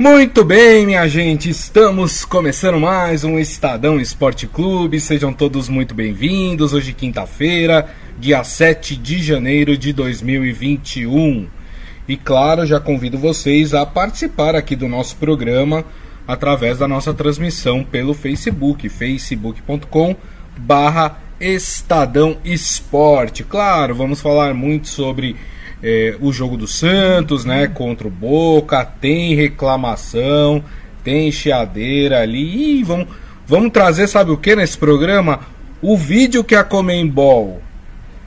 Muito bem, minha gente, estamos começando mais um Estadão Esporte Clube. Sejam todos muito bem-vindos. Hoje, quinta-feira, dia 7 de janeiro de 2021. E claro, já convido vocês a participar aqui do nosso programa através da nossa transmissão pelo Facebook, facebook.com barra Estadão Esporte. Claro, vamos falar muito sobre é, o jogo do Santos, né? Contra o Boca, tem reclamação, tem chiadeira ali. E vamos, vamos trazer, sabe o que nesse programa? O vídeo que a Comembol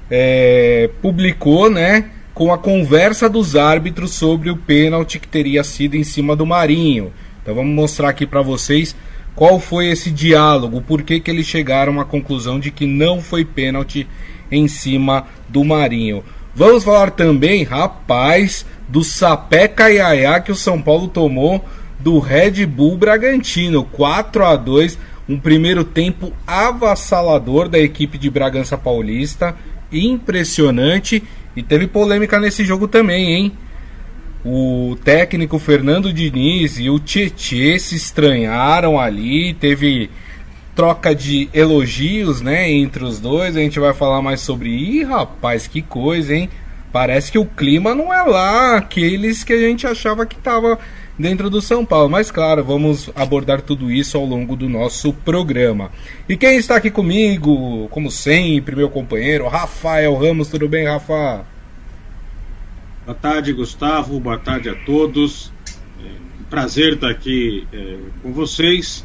é, publicou, né? Com a conversa dos árbitros sobre o pênalti que teria sido em cima do Marinho. Então vamos mostrar aqui para vocês qual foi esse diálogo, por que, que eles chegaram à conclusão de que não foi pênalti em cima do Marinho. Vamos falar também, rapaz, do sapé caiaiá que o São Paulo tomou do Red Bull Bragantino, 4 a 2, um primeiro tempo avassalador da equipe de Bragança Paulista, impressionante e teve polêmica nesse jogo também, hein? O técnico Fernando Diniz e o Tietê se estranharam ali, teve troca de elogios, né, entre os dois. A gente vai falar mais sobre. Ih, rapaz, que coisa, hein? Parece que o clima não é lá aqueles que a gente achava que estava dentro do São Paulo. Mas claro, vamos abordar tudo isso ao longo do nosso programa. E quem está aqui comigo, como sempre, meu companheiro, Rafael Ramos. Tudo bem, Rafa? Boa tarde, Gustavo. Boa tarde a todos. É um prazer estar aqui é, com vocês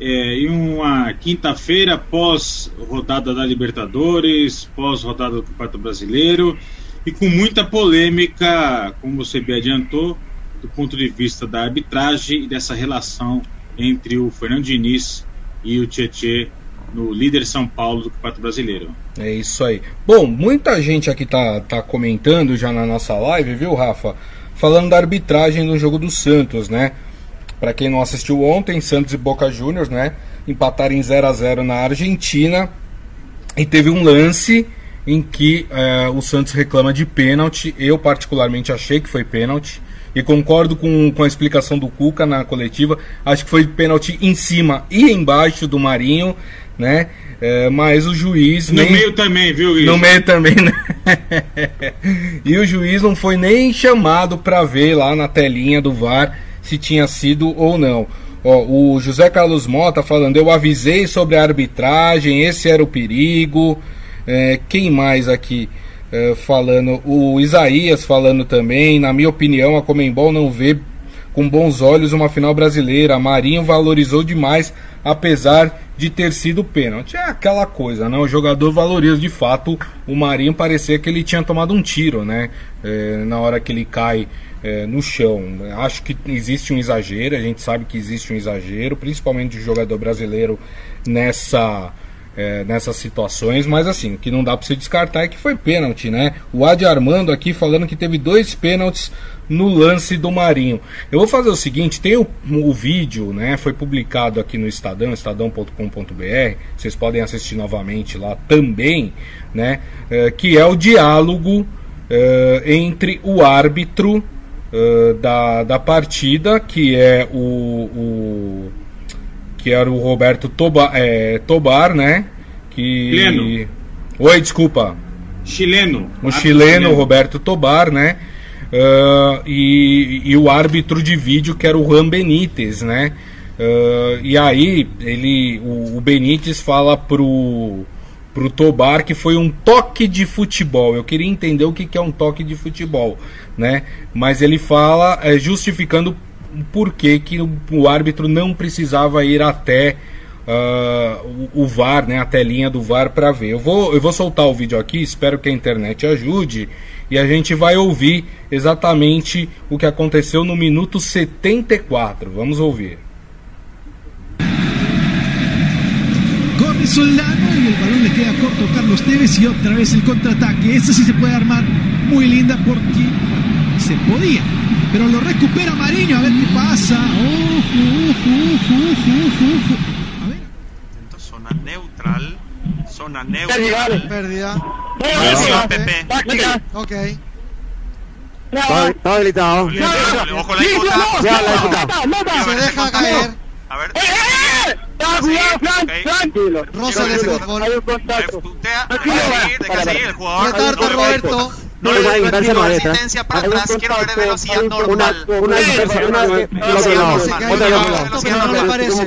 é, em uma quinta-feira pós rodada da Libertadores, pós rodada do Campeonato Brasileiro e com muita polêmica, como você bem adiantou, do ponto de vista da arbitragem e dessa relação entre o Fernando Diniz e o Tietê no líder São Paulo do Campeonato Brasileiro. É isso aí. Bom, muita gente aqui tá, tá comentando já na nossa live, viu, Rafa? Falando da arbitragem no jogo do Santos, né? Para quem não assistiu ontem, Santos e Boca Juniors, né, empataram em 0 a 0 na Argentina. E teve um lance em que é, o Santos reclama de pênalti. Eu particularmente achei que foi pênalti. E concordo com, com a explicação do Cuca na coletiva. Acho que foi pênalti em cima e embaixo do Marinho, né? É, mas o juiz. No nem... meio também, viu, Guilherme? No meio também, né? e o juiz não foi nem chamado para ver lá na telinha do VAR se tinha sido ou não. Ó, o José Carlos Mota falando, eu avisei sobre a arbitragem, esse era o perigo. É, quem mais aqui é, falando? O Isaías falando também, na minha opinião, a Comembol não vê com bons olhos uma final brasileira. Marinho valorizou demais, apesar de ter sido pênalti. É aquela coisa, né? O jogador valoriza de fato. O Marinho parecia que ele tinha tomado um tiro, né? É, na hora que ele cai é, no chão. Acho que existe um exagero, a gente sabe que existe um exagero, principalmente de jogador brasileiro nessa. É, nessas situações, mas assim, o que não dá para se descartar é que foi pênalti, né? O Adi Armando aqui falando que teve dois pênaltis no lance do Marinho. Eu vou fazer o seguinte, tem o, o vídeo, né? Foi publicado aqui no Estadão, estadão.com.br. Vocês podem assistir novamente lá também, né? É, que é o diálogo é, entre o árbitro uh, da, da partida, que é o, o que era o Roberto Toba, é, Tobar, né? Que chileno. Oi, desculpa. Chileno. O chileno, chileno Roberto Tobar, né? Uh, e, e, o árbitro de vídeo que era o Juan Benítez, né? Uh, e aí ele, o, o Benítez fala pro pro Tobar que foi um toque de futebol. Eu queria entender o que, que é um toque de futebol, né? Mas ele fala é, justificando por que, que o, o, árbitro não precisava ir até uh, o, o, VAR, né? A telinha do VAR para ver. Eu vou, eu vou soltar o vídeo aqui, espero que a internet ajude. E a gente vai ouvir exatamente o que aconteceu no minuto 74. Vamos ouvir. Corre Soldano y el balón le queda corto a Carlos Tevez y otra vez el contraataque. Ese sí se puede armar muy linda porque se podía. Pero lo recupera Mariño, a ver qué pasa. Ojo, ojo, ojo, ojo, A ver. Zona neutral. Zona neutral. Pérdida. Pérdida. Ok. Todo, todo habilitado. Ojo la disputa. Ya la disputa. Se deja caer. A ver. cuidado, Fran, tranquilo. Rosa de fútbol. Hay un contacto. Putea. Deja seguir, deja seguir el jugador. Retardo, Roberto. No Una le doy inversa no es, ¿eh? resistencia para atrás. Quiero ver velocidad Una, normal. una inversa, una de No, lo se que no. cae, se cae, Otra no, lo que no. no, pero no le aparece.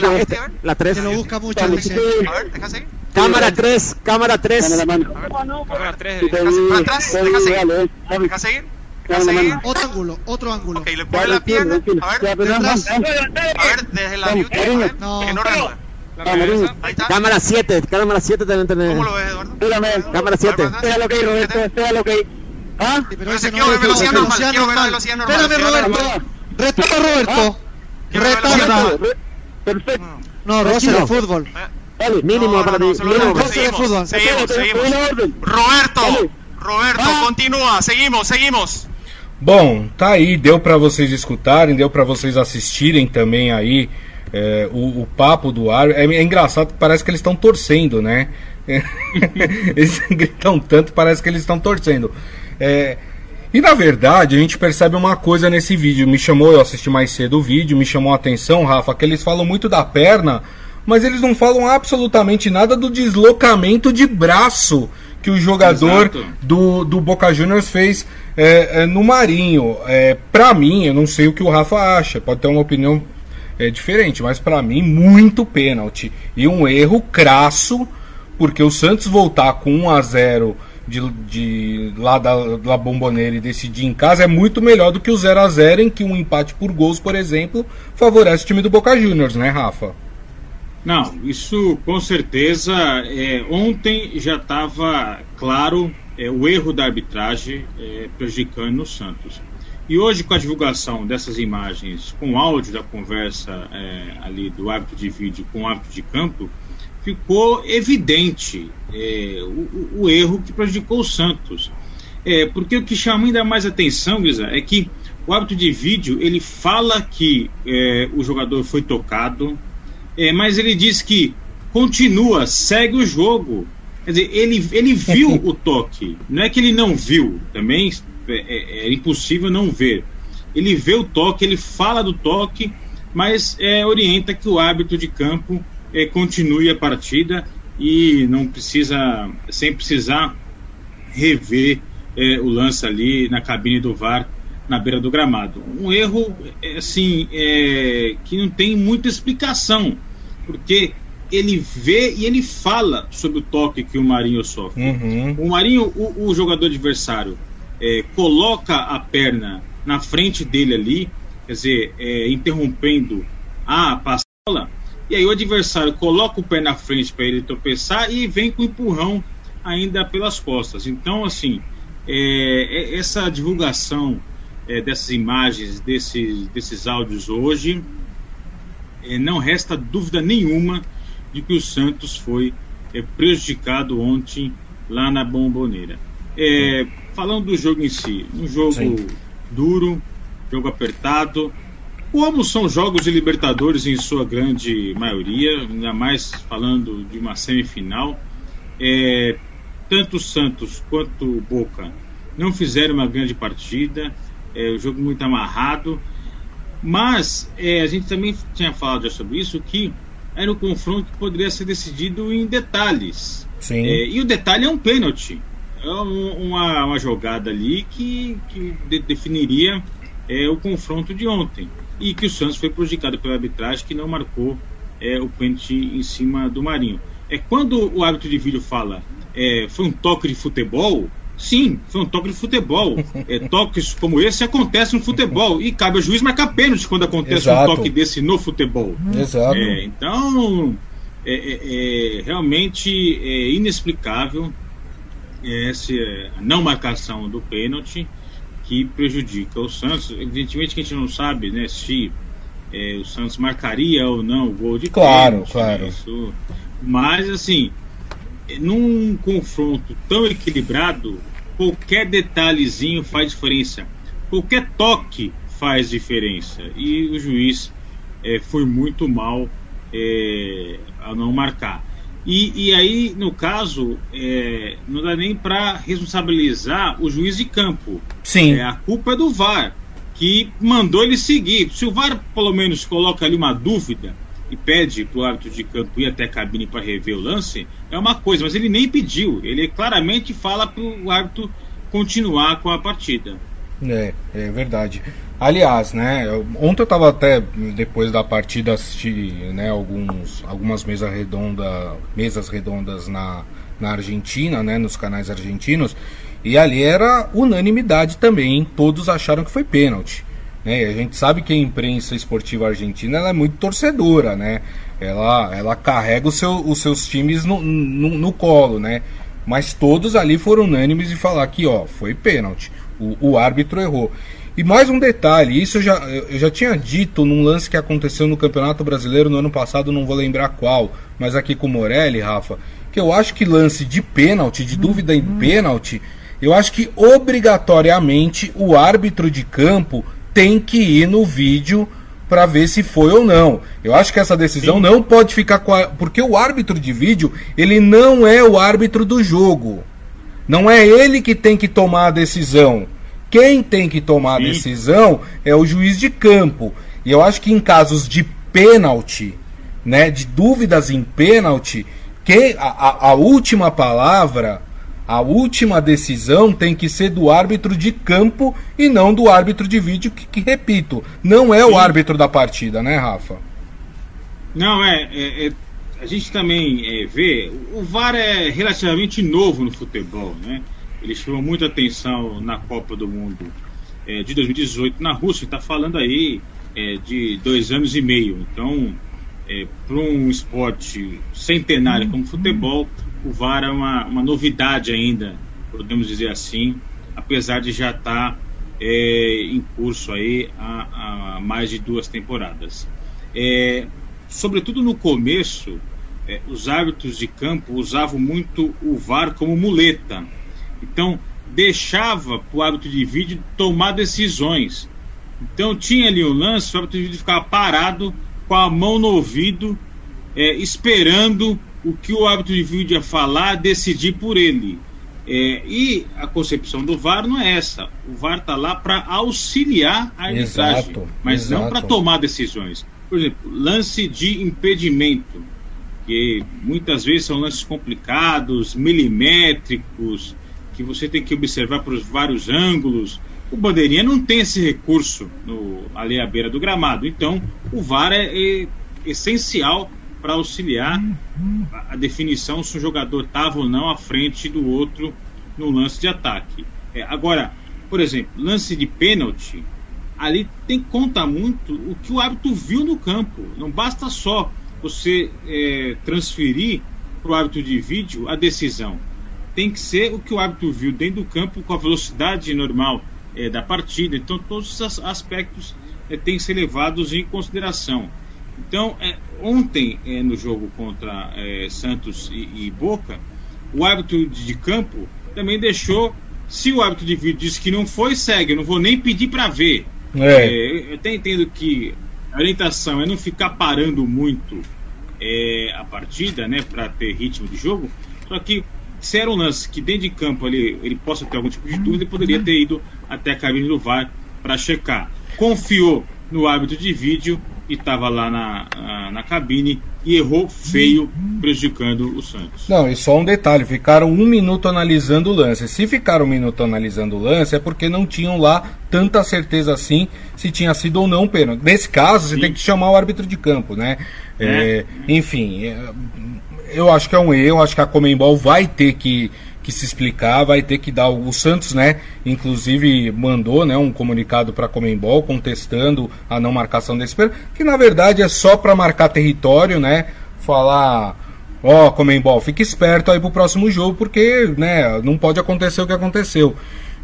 Cámara, este, La Que 3. lo busca mucho, dice. A ver, deja seguir. Cámara 3, cámara 3. Dame la mano. Cámara 3. Sí, te Deja vi, seguir. Para atrás. te vi, Deja seguir. dale, eh. Deja seguir. Deja Dame la seguir. mano. Otro ángulo, otro ángulo. Ok, le pone la pierna. A ver. Detrás. A ver, desde la beauty. A ver, No. Que no reanude. Vamos, Ahí está. Cámara 7, cámara 7 también tenés. ¿Cómo lo ves, Eduardo? Espérame. Cámara 7. Espéralo que hay, Roberto. Espéralo que hay. ¿Ah? Sí, pero Pero ese se no quiero ver es velocidad velocidad normal, quiero ver normal. velocidad normal. Espérame, Velocidad Roberto. Retardo, Roberto. Quiero ver Retardo. velocidad normal. Perfecto. No, Rosa de Tranquilo. fútbol. Dale. Mínimo No, para no, ti. no, solo Mínimo. Roberto. Rosa de fútbol. Seguimos, seguimos, Espérate, seguimos. una orden. Roberto, Dale. Roberto, Ah. continúa, seguimos, seguimos. Bom, tá aí, deu pra vocês escutarem, deu pra vocês assistirem também aí é, o, o papo do ar. É, é engraçado, parece que eles estão torcendo, né? eles gritam tanto, parece que eles estão torcendo. É, e na verdade, a gente percebe uma coisa nesse vídeo. Me chamou, eu assisti mais cedo o vídeo, me chamou a atenção, Rafa, que eles falam muito da perna, mas eles não falam absolutamente nada do deslocamento de braço que o jogador Exato. do, do Boca Juniors fez é, é, no Marinho. É, pra mim, eu não sei o que o Rafa acha, pode ter uma opinião é, diferente, mas pra mim, muito pênalti. E um erro crasso, porque o Santos voltar com 1 a 0 de, de lá da, da Bomboneira e decidir em casa é muito melhor do que o 0 a 0 em que um empate por gols, por exemplo, favorece o time do Boca Juniors, né, Rafa? Não, isso com certeza. é, ontem já estava claro é, o erro da arbitragem é, prejudicando o Santos. E hoje, com a divulgação dessas imagens, com o áudio da conversa é, ali do árbitro de vídeo com o árbitro de campo, ficou evidente é, o, o- erro que prejudicou o Santos. É, porque o que chama ainda mais atenção, Guisa, é que o árbitro de vídeo ele fala que é, o jogador foi tocado, é, mas ele diz que continua, segue o jogo. Quer dizer, ele, ele viu o toque. Não é que ele não viu, também é, é- é impossível não ver. Ele vê o toque, ele fala do toque, mas é, orienta que o árbitro de campo é, continue a partida e não precisa, sem precisar rever é, o lance ali na cabine do VAR na beira do gramado. Um erro é, assim é, que não tem muita explicação, porque ele vê e ele fala sobre o toque que o Marinho sofre. Uhum. O Marinho, o, o jogador adversário, é, coloca a perna na frente dele ali, quer dizer, é, interrompendo a passola, e aí o adversário coloca o pé na frente para ele tropeçar e vem com empurrão ainda pelas costas. Então, assim, é, é- essa divulgação é, dessas imagens, desses, desses áudios hoje, é, não resta dúvida nenhuma de que o Santos foi prejudicado ontem lá na Bomboneira. É, falando do jogo em si, um jogo Sim. duro, jogo apertado, como são jogos de Libertadores em sua grande maioria, ainda mais falando de uma semifinal, é, tanto o Santos quanto o Boca não fizeram uma grande partida, é, o jogo muito amarrado, mas é, a gente também tinha falado já sobre isso, que era um confronto que poderia ser decidido em detalhes. Sim. É, e o detalhe é um pênalti. É um- uma, uma jogada ali que, que de- definiria é, o confronto de ontem. E que o Santos foi prejudicado pela arbitragem que não marcou é, o pênalti em cima do Marinho. É quando o árbitro de vídeo fala é, foi um toque de futebol, sim, foi um toque de futebol. É, toques como esse acontecem no futebol e cabe ao juiz marcar pênalti quando acontece Exato. um toque desse no futebol. Exato. É, então, é, é- é realmente é inexplicável essa é, a não marcação do pênalti que prejudica o Santos. Evidentemente que a gente não sabe né, se é, o Santos marcaria ou não o gol de Claro, pênalti, claro. né, isso- mas, assim, num confronto tão equilibrado, qualquer detalhezinho faz diferença. Qualquer toque faz diferença. E o juiz é, foi muito mal é, ao não marcar. E, e aí, no caso, é, não dá nem para responsabilizar o juiz de campo. Sim. É, a culpa é do VAR, que mandou ele seguir. Se o VAR, pelo menos, coloca ali uma dúvida e pede para o árbitro de campo ir até a cabine para rever o lance, é uma coisa, mas ele nem pediu. Ele claramente fala para o árbitro continuar com a partida. É, é verdade. Aliás, né, ontem eu tava até, depois da partida, assisti né, alguns, algumas mesas, redonda, mesas redondas na, na Argentina, né, nos canais argentinos, e ali era unanimidade também, todos acharam que foi pênalti. Né, a gente sabe que a imprensa esportiva argentina é muito torcedora, né? Ela, ela carrega seu, os seus times no, no, no colo, né? Mas todos ali foram unânimes de falar que, ó, foi pênalti. O, o árbitro errou. E mais um detalhe, isso eu já, eu já tinha dito num lance que aconteceu no Campeonato Brasileiro no ano passado, não vou lembrar qual, mas aqui com o Morelli, Rafa, que eu acho que lance de pênalti, de dúvida em pênalti, eu acho que obrigatoriamente o árbitro de campo tem que ir no vídeo para ver se foi ou não. Eu acho que essa decisão não pode ficar com a... porque o árbitro de vídeo, ele não é o árbitro do jogo. Não é ele que tem que tomar a decisão. Quem tem que tomar a decisão é o juiz de campo. E eu acho que em casos de pênalti, né, de dúvidas em pênalti, que a, a, a última palavra, a última decisão tem que ser do árbitro de campo e não do árbitro de vídeo, que, que, repito, não é o Sim. árbitro da partida, né, Rafa? Não, é. é- é- a gente também é, vê. O VAR é relativamente novo no futebol, né? Ele chamou muita atenção na Copa do Mundo é, de 2018 na Rússia. Está falando aí é, de dois anos e meio. Então, para um esporte centenário como o futebol, o VAR é uma, uma novidade ainda, podemos dizer assim, apesar de já estar em curso aí há, há mais de duas temporadas. É, sobretudo no começo, é, os árbitros de campo usavam muito o VAR como muleta. Então, deixava para o árbitro de vídeo tomar decisões. Então, tinha ali um lance, o árbitro de vídeo ficava parado com a mão no ouvido, é, esperando o que o árbitro de vídeo ia falar, decidir por ele. É, e a concepção do VAR não é essa. O VAR está lá para auxiliar a arbitragem, Exato, mas não exato. para tomar decisões. Por exemplo, lance de impedimento, que muitas vezes são lances complicados, milimétricos, que você tem que observar por vários ângulos. O bandeirinha não tem esse recurso no, ali à beira do gramado. Então, o VAR é, é essencial para auxiliar a, a definição se o jogador estava ou não à frente do outro no lance de ataque. É, agora, por exemplo, lance de pênalti, ali tem que contar muito o que o árbitro viu no campo. Não basta só você é, transferir para o árbitro de vídeo a decisão. Tem que ser o que o árbitro viu dentro do campo com a velocidade normal é, da partida. Então, todos esses aspectos é, têm que ser levados em consideração. Então, é, ontem, é, no jogo contra é, Santos e, e Boca, o árbitro de campo também deixou. Se o árbitro de vídeo disse que não foi, segue. Eu não vou nem pedir para ver. É. É, eu até entendo que a orientação é não ficar parando muito é, a partida, né, para ter ritmo de jogo. Só que se era um lance que dentro de campo ele, ele possa ter algum tipo de dúvida, ele poderia ter ido até a cabine do VAR para checar. Confiou no árbitro de vídeo e estava lá na, na, cabine e errou feio, prejudicando o Santos. Não, e só um detalhe, ficaram um minuto analisando o lance. Se ficaram um minuto analisando o lance, é porque não tinham lá tanta certeza assim se tinha sido ou não pênalti. Nesse caso, você Sim. tem que chamar o árbitro de campo, né? É. É, enfim, é, eu acho que é um erro, acho que a Comembol vai ter que, que se explicar, vai ter que dar. O Santos, né, inclusive mandou né, um comunicado para a Comembol contestando a não marcação desse pênalti, que na verdade é só para marcar território, né? Falar. Ó, Comembol, fique esperto aí pro próximo jogo, porque né, não pode acontecer o que aconteceu.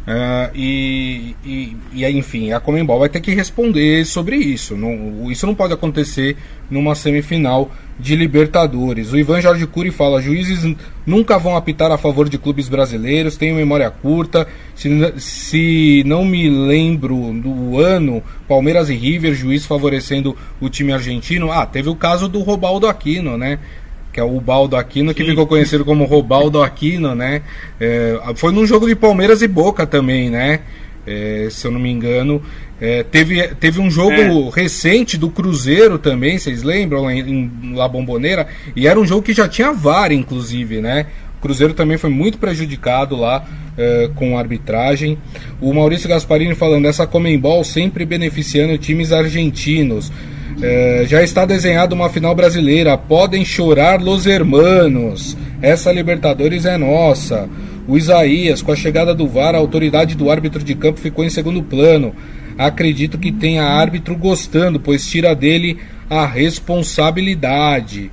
Ah, e, e, e enfim, a Comembol vai ter que responder sobre isso. Não, isso não pode acontecer numa semifinal de Libertadores. O Ivan Jorge Cury fala: juízes nunca vão apitar a favor de clubes brasileiros, tenho memória curta. Se, se não me lembro do ano, Palmeiras e River, juiz favorecendo o time argentino. Ah, teve o caso do Robaldo Aquino, né? Que é o Baldo Aquino, que ficou conhecido como Robaldo Aquino, né? É, foi num jogo de Palmeiras e Boca também, né? É, se eu não me engano. É, teve, teve um jogo recente do Cruzeiro também, vocês lembram? Em, em La Bombonera. E era um jogo que já tinha VAR, inclusive, né? O Cruzeiro também foi muito prejudicado lá é, com a arbitragem. O Maurício Gasparini falando, essa Comembol sempre beneficiando times argentinos. É, já está desenhada uma final brasileira. Podem chorar los hermanos. Essa Libertadores é nossa. O Isaías, com a chegada do VAR, a autoridade do árbitro de campo ficou em segundo plano. Acredito que tenha árbitro gostando, pois tira dele a responsabilidade.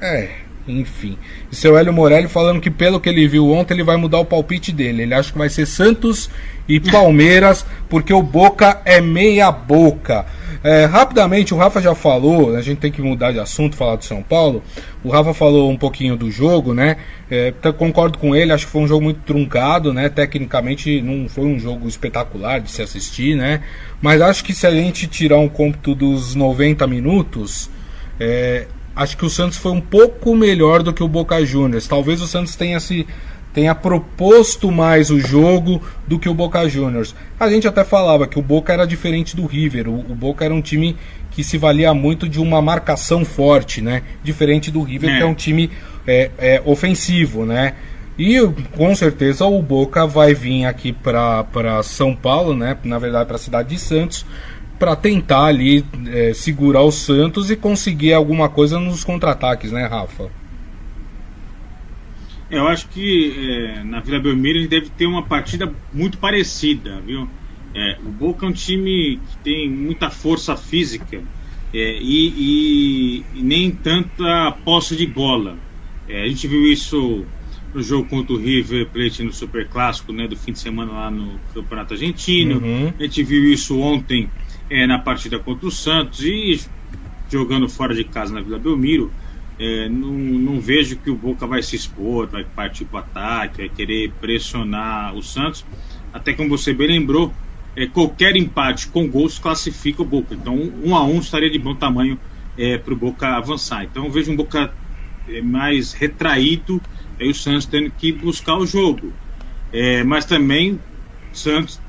É, enfim. E seu Hélio Morelli falando que pelo que ele viu ontem, ele vai mudar o palpite dele. Ele acha que vai ser Santos e Palmeiras, porque o Boca é meia boca. É, rapidamente, o Rafa já falou, a gente tem que mudar de assunto, falar do São Paulo. O Rafa falou um pouquinho do jogo, né? É, concordo com ele, acho que foi um jogo muito truncado, né? Tecnicamente não foi um jogo espetacular de se assistir, né? Mas acho que se a gente tirar um cômputo dos 90 minutos, é, acho que o Santos foi um pouco melhor do que o Boca Juniors. Talvez o Santos tenha se tenha proposto mais o jogo do que o Boca Juniors. A gente até falava que o Boca era diferente do River. O, o Boca era um time que se valia muito de uma marcação forte, né? Diferente do River, É. que é um time é, é, ofensivo, né? E com certeza o Boca vai vir aqui para São Paulo, né? Na verdade, para a cidade de Santos, para tentar ali é, segurar o Santos e conseguir alguma coisa nos contra-ataques, né, Rafa? Eu acho que é, na Vila Belmiro a gente deve ter uma partida muito parecida, viu? É, o Boca é um time que tem muita força física é, e, e- e nem tanta posse de bola. É, a gente viu isso no jogo contra o River Plate no Super Clássico né, do fim de semana lá no Campeonato Argentino. Uhum. A gente viu isso ontem é, na partida contra o Santos e jogando fora de casa na Vila Belmiro. É, não, não vejo que o Boca vai se expor, vai partir para o ataque, vai querer pressionar o Santos. Até como você bem lembrou, é, qualquer empate com gols classifica o Boca. Então, um a um estaria de bom tamanho para o Boca avançar. Então, vejo um Boca é, mais retraído e o Santos tendo que buscar o jogo. É, mas também Santos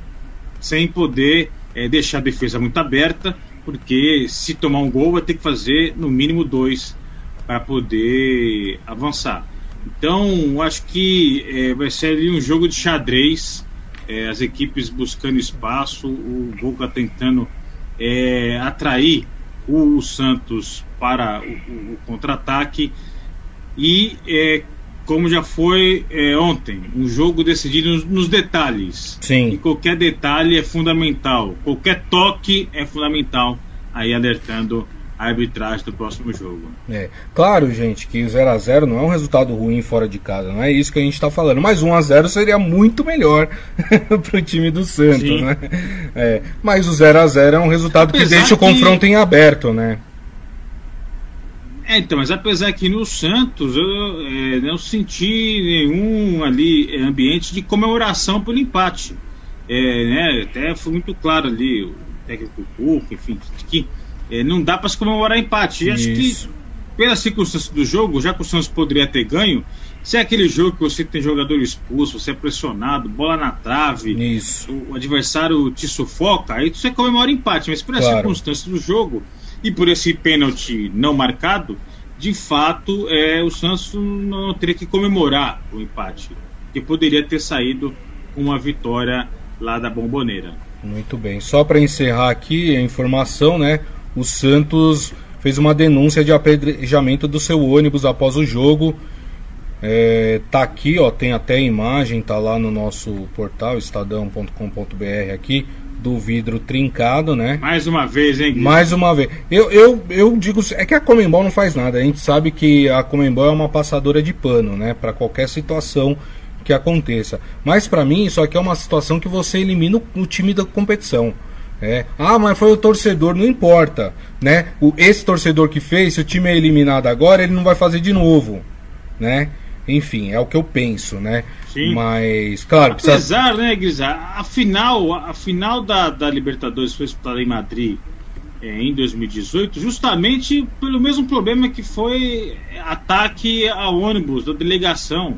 sem poder é, deixar a defesa muito aberta, porque se tomar um gol vai ter que fazer no mínimo dois para poder avançar. Então, acho que é, vai ser um jogo de xadrez, é, as equipes buscando espaço, o Boca tentando é, atrair o, Santos para o, o- o contra-ataque e é, como já foi é, ontem, um jogo decidido nos, nos detalhes. Sim. E qualquer detalhe é fundamental, qualquer toque é fundamental, aí alertando a arbitragem do próximo jogo. É, claro, gente, que o 0 a 0 não é um resultado ruim fora de casa, não é isso que a gente está falando. Mas 1 a 0 seria muito melhor para o time do Santos, Sim. né? É, mas o 0 a 0 é um resultado que Apesar deixa o que- confronto em aberto, né? É, então, mas apesar que no Santos eu é, não senti nenhum ali é, ambiente de comemoração pelo empate. É, né, até foi muito claro ali, o técnico Cuca, enfim, que é, não dá para se comemorar empate. E acho que pela circunstância do jogo, já que o Santos poderia ter ganho, se é aquele jogo que você tem jogador expulso, você é pressionado, bola na trave, Isso. o adversário te sufoca, aí você comemora empate. Mas essa Claro. circunstância do jogo e por esse pênalti não marcado, de fato, é, o Santos não teria que comemorar o empate, que poderia ter saído uma vitória lá da Bomboneira. Muito bem. Só para encerrar aqui a informação, né? O Santos fez uma denúncia de apedrejamento do seu ônibus após o jogo. É, tá aqui, ó, tem até a imagem, tá lá no nosso portal estadão.com.br aqui do vidro trincado, né? Mais uma vez, hein, Gui? Mais uma vez. Eu, eu, eu digo, é que a Comembol não faz nada. A gente sabe que a Comembol é uma passadora de pano, né? Para qualquer situação que aconteça. Mas para mim, isso aqui é uma situação que você elimina o, o time da competição. É. Ah, mas foi o torcedor, não importa, né? O, esse torcedor que fez, se o time é eliminado agora, ele não vai fazer de novo, né? Enfim, é o que eu penso, né? Sim. Mas, claro, precisa... Apesar, né, Guisa, a final, a final da, da Libertadores foi disputada em Madrid. é, em 2018, justamente pelo mesmo problema que foi ataque ao ônibus da delegação.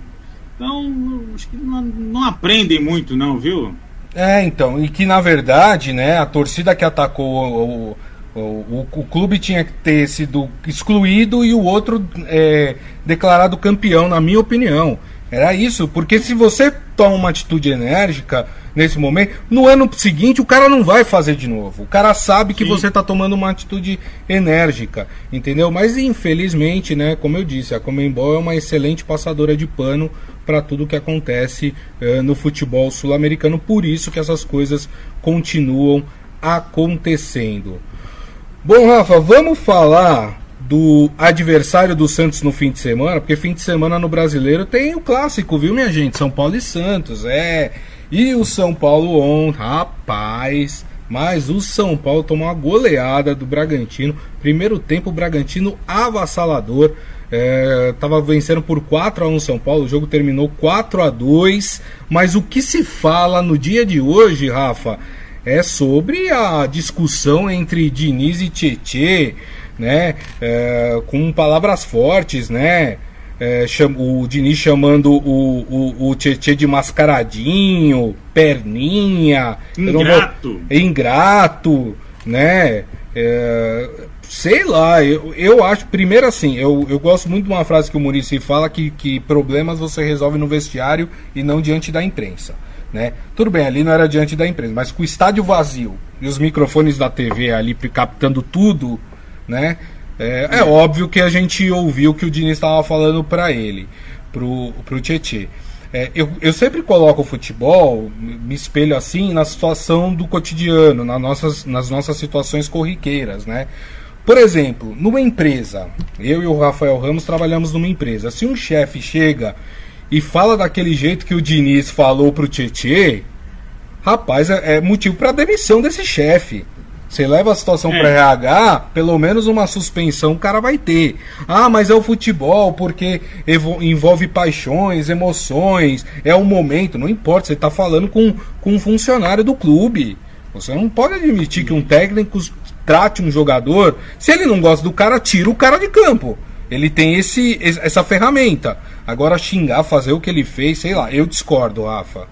Então, acho que não, não aprendem muito, não, viu? É, então, e que na verdade, né, a torcida que atacou o, o, o, o clube tinha que ter sido excluído e o outro é, declarado campeão, na minha opinião. Era isso, porque se você toma uma atitude enérgica nesse momento, no ano seguinte o cara não vai fazer de novo. O cara sabe que Sim. você está tomando uma atitude enérgica, entendeu? Mas infelizmente, né, como eu disse, a Comembol é uma excelente passadora de pano para tudo que acontece eh, no futebol sul-americano, por isso que essas coisas continuam acontecendo. Bom, Rafa, vamos falar do adversário do Santos no fim de semana, porque fim de semana no brasileiro tem o clássico, viu, minha gente? São Paulo e Santos, é. E o São Paulo ontem, rapaz, mas o São Paulo tomou uma goleada do Bragantino. Primeiro tempo, o Bragantino avassalador. É, tava vencendo por 4 a 1 São Paulo, o jogo terminou 4 a 2 Mas o que se fala no dia de hoje, Rafa, é sobre a discussão entre Diniz e Tietê, né? É, com palavras fortes, né? É, o Diniz chamando o, o, o Tietê de mascaradinho, perninha, vou- Ingrato. ingrato, né? É, sei lá, eu, eu acho, primeiro assim, eu, eu gosto muito de uma frase que o Murici fala que, que problemas você resolve no vestiário e não diante da imprensa. Né? Tudo bem, ali não era diante da imprensa, mas com o estádio vazio e os microfones da TV ali captando tudo, né? É, é óbvio que a gente ouviu o que o Diniz estava falando para ele, pro, pro Tietê. É, eu, eu sempre coloco o futebol, me espelho assim na situação do cotidiano, nas nossas, nas nossas situações corriqueiras, né? Por exemplo, numa empresa, eu e o Rafael Ramos trabalhamos numa empresa. Se um chefe chega e fala daquele jeito que o Diniz falou pro Tietê, rapaz, é, é motivo para demissão desse chefe. Você leva a situação É. para RH, pelo menos uma suspensão o cara vai ter. Ah, mas é o futebol, porque envolve paixões, emoções, é o momento, não importa, você está falando com, com um funcionário do clube. Você não pode admitir que um técnico trate um jogador, se ele não gosta do cara, tira o cara de campo. Ele tem esse, es- essa ferramenta. Agora xingar, fazer o que ele fez, sei lá, eu discordo, Rafa.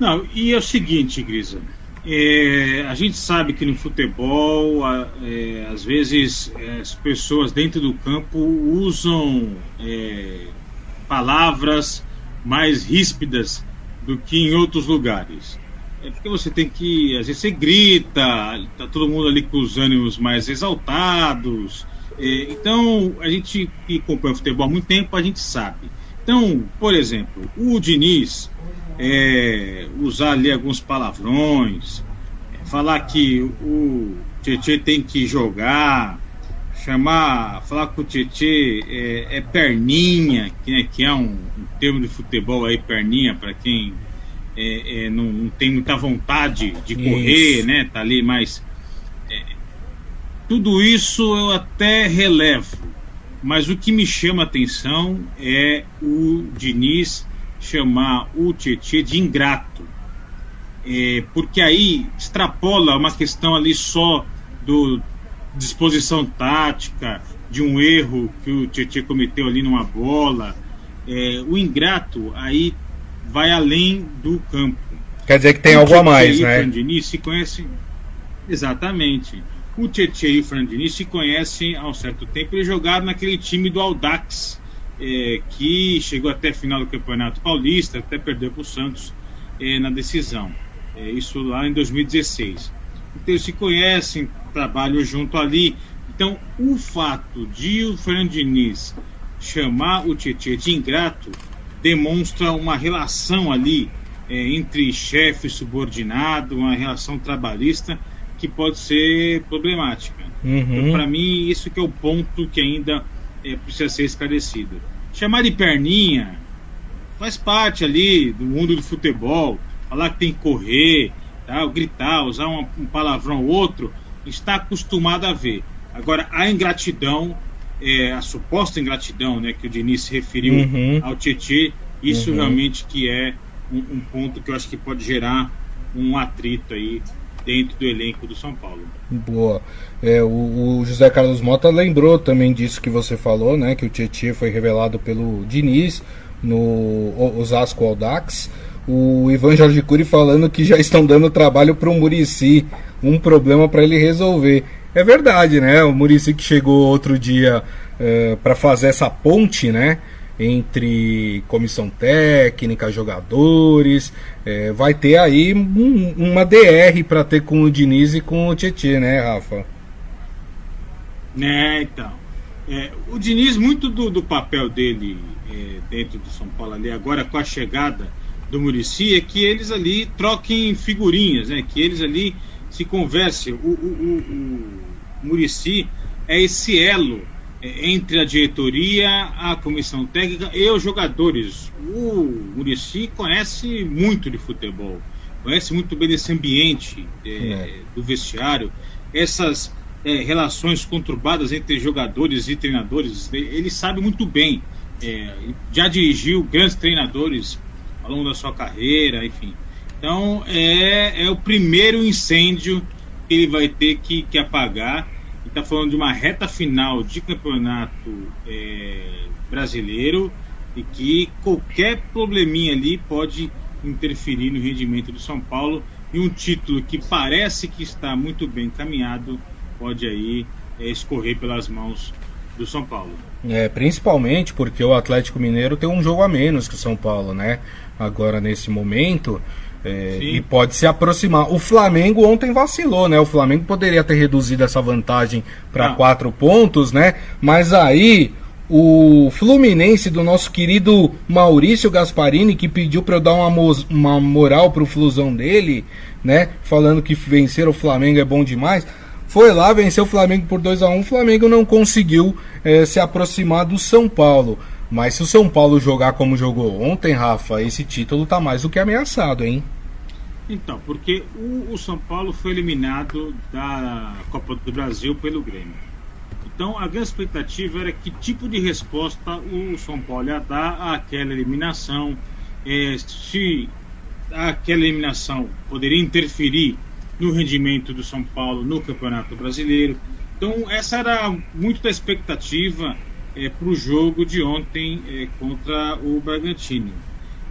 Não, e é o seguinte, Grisa. é, a gente sabe que no futebol, a- é, às vezes, as pessoas dentro do campo usam é, palavras mais ríspidas do que em outros lugares. É porque você tem que, às vezes você grita, tá todo mundo ali com os ânimos mais exaltados. É, então, a gente que acompanha o futebol há muito tempo, a gente sabe. Então, por exemplo, o Diniz é, usar ali alguns palavrões, é, falar que o Tietê tem que jogar, chamar, falar que o Tietê é, é perninha, que, né, que é um, um termo de futebol aí, perninha, para quem é, é, não, não tem muita vontade de correr, Isso. né? Tá ali mais. Tudo isso eu até relevo, mas o que me chama a atenção é o Diniz chamar o Tietê de ingrato. É, porque aí extrapola uma questão ali só do disposição tática, de um erro que o Tietê cometeu ali numa bola. É, o ingrato aí vai além do campo. Quer dizer que tem O algo a mais, o né? Fran Diniz se conhecem. Exatamente. O Tietchan e o Fran Diniz se conhecem há um certo tempo. Eles jogaram naquele time do Audax, eh, que chegou até a final do Campeonato Paulista, até perdeu para o Santos eh, na decisão. Eh, isso lá em 2016. Então eles se conhecem, trabalham junto ali. Então o fato de o Fran Diniz chamar o Tietchan de ingrato demonstra uma relação ali é, entre chefe e subordinado, uma relação trabalhista que pode ser problemática. Uhum. Então, para mim, isso que é o ponto que ainda é, precisa ser esclarecido. Chamar de perninha faz parte ali do mundo do futebol, falar que tem que correr, tá? gritar, usar uma- um palavrão ou outro, está acostumado a ver. Agora, a ingratidão, é, a suposta ingratidão né, que o Diniz se referiu Uhum. ao Tietê, isso Uhum. realmente que é um, um ponto que eu acho que pode gerar um atrito aí dentro do elenco do São Paulo. Boa. É, o, o José Carlos Mota lembrou também disso que você falou, né? Que o Tietchan foi revelado pelo Diniz no Osasco Audax. O Ivan Jorge Cury falando que já estão dando trabalho para o Murici, um problema para ele resolver. É verdade, né? O Murici que chegou outro dia para fazer essa ponte, né? Entre comissão técnica, jogadores, é, vai ter aí um- uma DR para ter com o Diniz e com o Tietchan, né, Rafa? Né, então. É, o Diniz, muito do, do papel dele é, dentro do São Paulo ali, agora com a chegada do Murici, é que eles ali troquem figurinhas, né? Que eles ali se conversem. O, o, o, o Murici é esse elo é, entre a diretoria, a comissão técnica e os jogadores. O Murici conhece muito de futebol, conhece muito bem desse ambiente é, É. do vestiário, essas é, relações conturbadas entre jogadores e treinadores. Ele sabe muito bem. É, já dirigiu grandes treinadores ao longo da sua carreira, enfim. Então é, é o primeiro incêndio que ele vai ter que, que apagar. Está falando de uma reta final de campeonato é, brasileiro e que qualquer probleminha ali pode interferir no rendimento do São Paulo e um título que parece que está muito bem encaminhado pode aí é, escorrer pelas mãos do São Paulo. É, principalmente porque o Atlético Mineiro tem um jogo a menos que o São Paulo, né? Agora nesse momento. É, e pode se aproximar. O Flamengo ontem vacilou, né? O Flamengo poderia ter reduzido essa vantagem para Não. quatro pontos, né? Mas aí o Fluminense do nosso querido Maurício Gasparini, que pediu para eu dar uma, uma moral pro Flusão dele, né? Falando que vencer o Flamengo é bom demais. Foi lá, venceu o Flamengo por 2 a 1 O Flamengo não conseguiu eh, se aproximar do São Paulo. Mas se o São Paulo jogar como jogou ontem, Rafa, esse título tá mais do que ameaçado, hein? Então, porque o, o São Paulo foi eliminado da Copa do Brasil pelo Grêmio. Então, a grande expectativa era que tipo de resposta o São Paulo ia dar àquela eliminação, eh, se aquela eliminação poderia interferir no rendimento do São Paulo no Campeonato Brasileiro. Então, essa era muito da expectativa para o jogo de ontem eh, contra o Bragantino.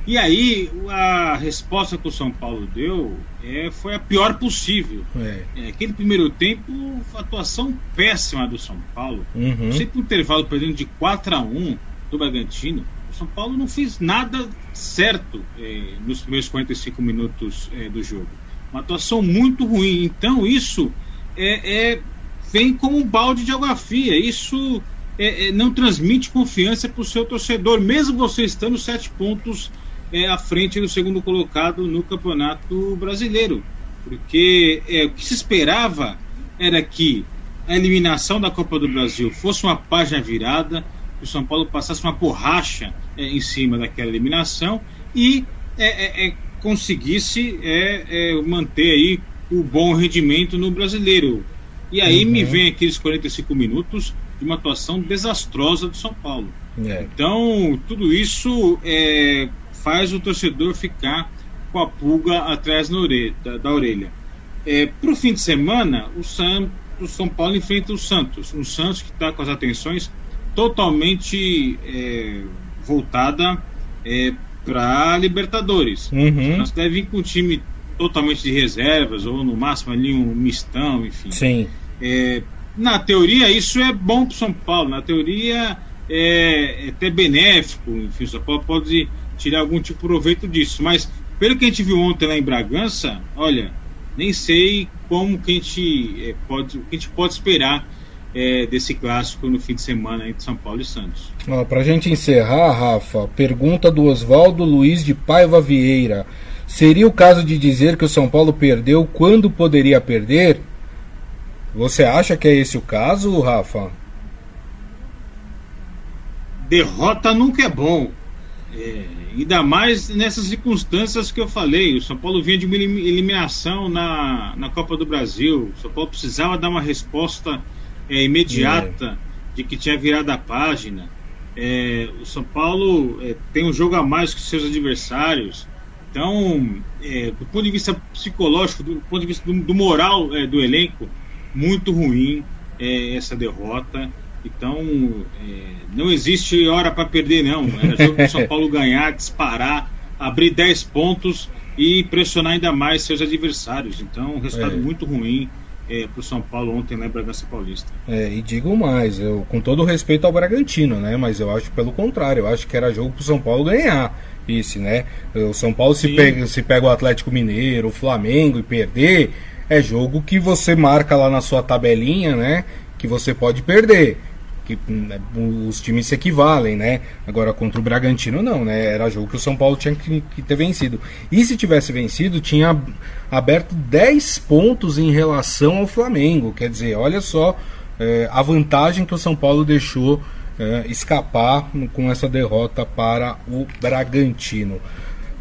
E aí, a resposta que o São Paulo deu eh, foi a pior possível. É. É, aquele primeiro tempo, atuação péssima do São Paulo. Uhum. Sempre um intervalo perdendo de 4 a 1 do Bragantino. O São Paulo não fez nada certo eh, nos primeiros 45 minutos eh, do jogo. Uma atuação muito ruim. Então, isso é, é- vem como um balde de água fria. Isso é, é, não transmite confiança para o seu torcedor, mesmo você estando sete pontos é, à frente do segundo colocado no Campeonato Brasileiro. Porque é, o que se esperava era que a eliminação da Copa do Brasil fosse uma página virada, que o São Paulo passasse uma borracha é, em cima daquela eliminação e é, é, é, conseguisse é, manter aí o bom rendimento no brasileiro. E aí me vem aqueles 45 minutos de uma atuação desastrosa do São Paulo. É. Então, tudo isso é, faz o torcedor ficar com a pulga atrás na orelha, da, da orelha. É, Para o fim de semana, o, San, o São Paulo enfrenta o Santos. Um Santos que está com as atenções totalmente é, voltada para Libertadores. Uhum. Nós deve vir com um time totalmente de reservas, ou no máximo ali um mistão, enfim. Sim. É, na teoria, isso é bom para São Paulo. Na teoria, é, é até benéfico. Enfim, o São Paulo pode tirar algum tipo de proveito disso. Mas, pelo que a gente viu ontem lá em Bragança, olha, nem sei como que a gente, é, pode, o que a gente pode esperar é, desse clássico no fim de semana entre São Paulo e Santos. Ó, pra gente encerrar, Rafa, pergunta do Oswaldo Luiz de Paiva Vieira. Seria o caso de dizer que o São Paulo perdeu quando poderia perder? Você acha que é esse o caso, Rafa? derrota nunca é bom. É, ainda mais nessas circunstâncias que eu falei. O São Paulo vinha de uma elim- eliminação na, na Copa do Brasil. O São Paulo precisava dar uma resposta é, imediata de que tinha virado a página. É, o São Paulo é, tem um jogo a mais que seus adversários. Então, é, do ponto de vista psicológico, do ponto de vista do, do moral é, do elenco, muito ruim é, essa derrota. Então, é, não existe hora para perder, não. Era jogo para o São Paulo ganhar, disparar, abrir 10 pontos e pressionar ainda mais seus adversários. Então, um resultado É. muito ruim é, para o São Paulo ontem lá em Bragança Paulista. É, e digo mais, eu com todo respeito ao Bragantino, né? Mas eu acho pelo contrário, eu acho que era jogo pro São Paulo ganhar. Isso, né? O São Paulo se pega, se pega o Atlético Mineiro, o Flamengo e perder, é jogo que você marca lá na sua tabelinha, né? Que você pode perder. Que né, os times se equivalem, né? Agora contra o Bragantino não, né? Era jogo que o São Paulo tinha que, que ter vencido. E se tivesse vencido, tinha aberto 10 pontos em relação ao Flamengo. Quer dizer, olha só é, a vantagem que o São Paulo deixou é, escapar com essa derrota para o Bragantino.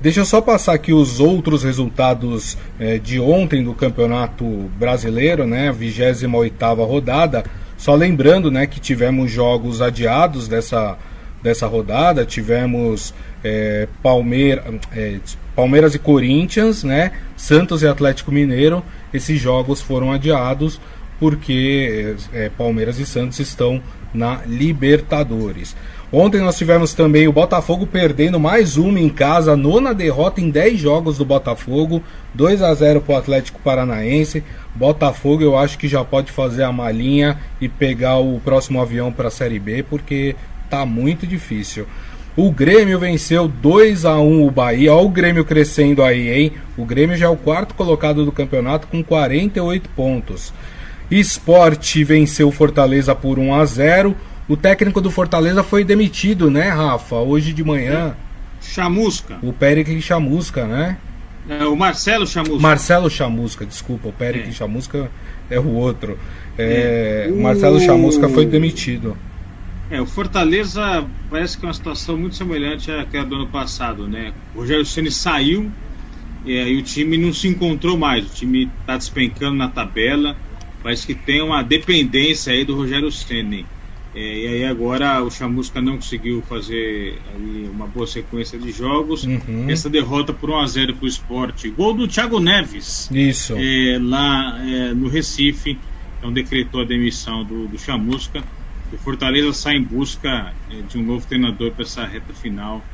Deixa eu só passar aqui os outros resultados é, de ontem do Campeonato Brasileiro, né? A 28ª rodada. Só lembrando, né, que tivemos jogos adiados dessa, dessa rodada. Tivemos é, Palmeira, é, Palmeiras e Corinthians, né? Santos e Atlético Mineiro. Esses jogos foram adiados porque é, Palmeiras e Santos estão na Libertadores. Ontem nós tivemos também o Botafogo perdendo mais uma em casa, nona derrota em 10 jogos do Botafogo, 2 a 0 para o Atlético Paranaense. Botafogo eu acho que já pode fazer a malinha e pegar o próximo avião para a Série B, porque tá muito difícil. O Grêmio venceu 2 a 1 o Bahia. Olha o Grêmio crescendo aí, hein? O Grêmio já é o quarto colocado do campeonato com 48 pontos. Esporte venceu Fortaleza por 1 a 0. O técnico do Fortaleza foi demitido, né, Rafa? Hoje de manhã. Chamusca. O Péricles Chamusca, né? É, o Marcelo Chamusca. Marcelo Chamusca, desculpa. O Péricles É. Chamusca é o outro. É, É. o Marcelo Chamusca foi demitido. É, o Fortaleza parece que é uma situação muito semelhante àquela do ano passado, né? O Rogério Ceni saiu e aí o time não se encontrou mais. O time está despencando na tabela. Parece que tem uma dependência aí do Rogério Ceni. É, e aí agora o Chamusca não conseguiu fazer ali uma boa sequência de jogos. Uhum. Essa derrota por 1 a 0 para o esporte. Gol do Thiago Neves Isso. é, lá é, no Recife, então decretou a demissão do, do Chamusca. O Fortaleza sai em busca é, de um novo treinador para essa reta final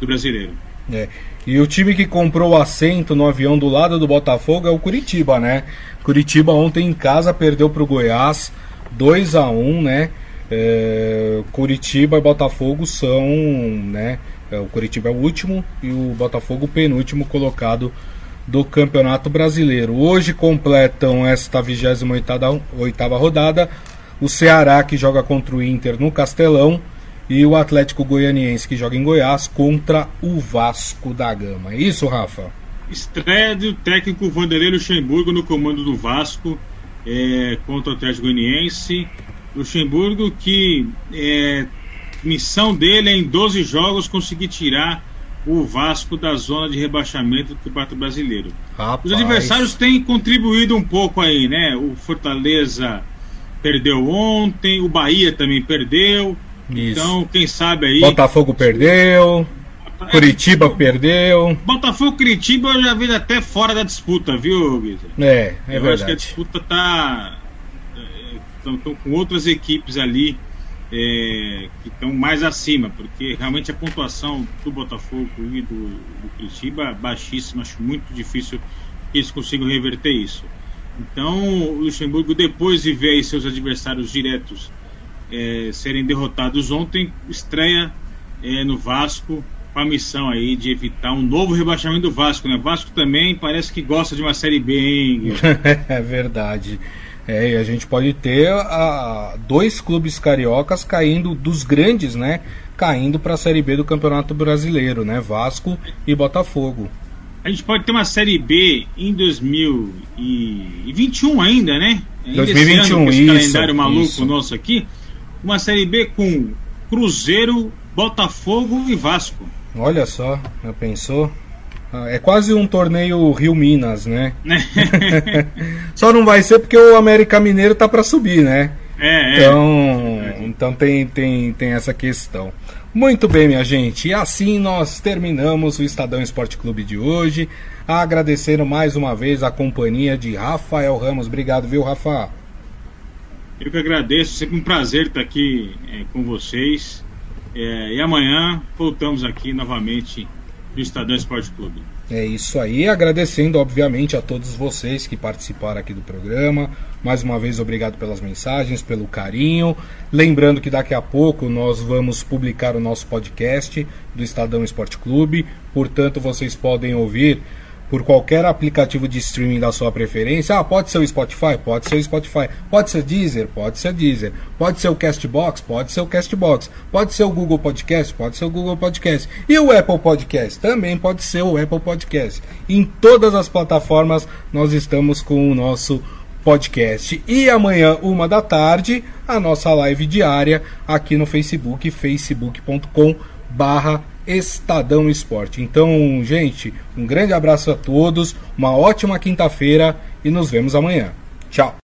do brasileiro. É. E o time que comprou o assento no avião do lado do Botafogo é o Curitiba, né? Curitiba ontem em casa perdeu para o Goiás 2 a 1 né? É, Curitiba e Botafogo são, né? é, o Curitiba é o último e o Botafogo o penúltimo colocado do Campeonato Brasileiro. Hoje completam esta 28ª oitava rodada o Ceará que joga contra o Inter no Castelão e o Atlético Goianiense que joga em Goiás contra o Vasco da Gama. É isso, Rafa? Estreia do técnico Vanderlei Luxemburgo no comando do Vasco é, contra o Atlético Goianiense. Luxemburgo que é, missão dele é em 12 jogos conseguir tirar o Vasco da zona de rebaixamento do Campeonato Brasileiro. Rapaz. Os adversários têm contribuído um pouco aí, né? O Fortaleza perdeu ontem, o Bahia também perdeu. Isso. Então, quem sabe aí. Botafogo perdeu, Curitiba perdeu. Botafogo e Curitiba eu já vi até fora da disputa, viu, Guizão? É, é eu acho que a verdade. disputa tá. Estão com outras equipes ali é, que estão mais acima, porque realmente a pontuação do Botafogo e do, do Curitiba é baixíssima, acho muito difícil que eles consigam reverter isso. Então, o Luxemburgo, depois de ver seus adversários diretos é, serem derrotados ontem, estreia é, no Vasco com a missão aí de evitar um novo rebaixamento do Vasco, né? Vasco também parece que gosta de uma Série B, é verdade. É, e a gente pode ter a, dois clubes cariocas caindo, dos grandes, né? Caindo para a Série B do Campeonato Brasileiro, né? Vasco e Botafogo. A gente pode ter uma Série B em 2021 ainda, né? Ainda esse 2021, ano, com esse isso, calendário maluco isso. nosso aqui. Uma Série B com Cruzeiro, Botafogo e Vasco. Olha só, já pensou? Ah, É quase um torneio Rio Minas, né? Só não vai ser porque o América Mineiro tá para subir, né? é, é. Então, Então tem, tem, tem essa questão. Muito bem, minha gente. E assim nós terminamos o Estadão Esporte Clube de hoje. Agradecendo mais uma vez a companhia de Rafael Ramos. Obrigado, viu, Rafa? Eu que agradeço, sempre um prazer estar aqui é, com vocês. É, e amanhã voltamos aqui novamente no Estadão Esporte Clube. É isso aí, agradecendo obviamente a todos vocês que participaram aqui do programa. Mais uma vez, obrigado pelas mensagens, pelo carinho. Lembrando que daqui a pouco nós vamos publicar o nosso podcast do Estadão Esporte Clube, portanto, vocês podem ouvir por qualquer aplicativo de streaming da sua preferência. Ah, pode ser o Spotify? Pode ser o Spotify. Pode ser Deezer? Pode ser Deezer. Pode ser o Castbox? Pode ser o Castbox. Pode ser o Google Podcast? Pode ser o Google Podcast. E o Apple Podcast? Também pode ser o Apple Podcast. Em todas as plataformas nós estamos com o nosso podcast. E amanhã, uma da tarde, a nossa live diária aqui no Facebook, facebook.com barra Estadão Esporte. Então, gente, um grande abraço a todos, uma ótima quinta-feira e nos vemos amanhã. Tchau!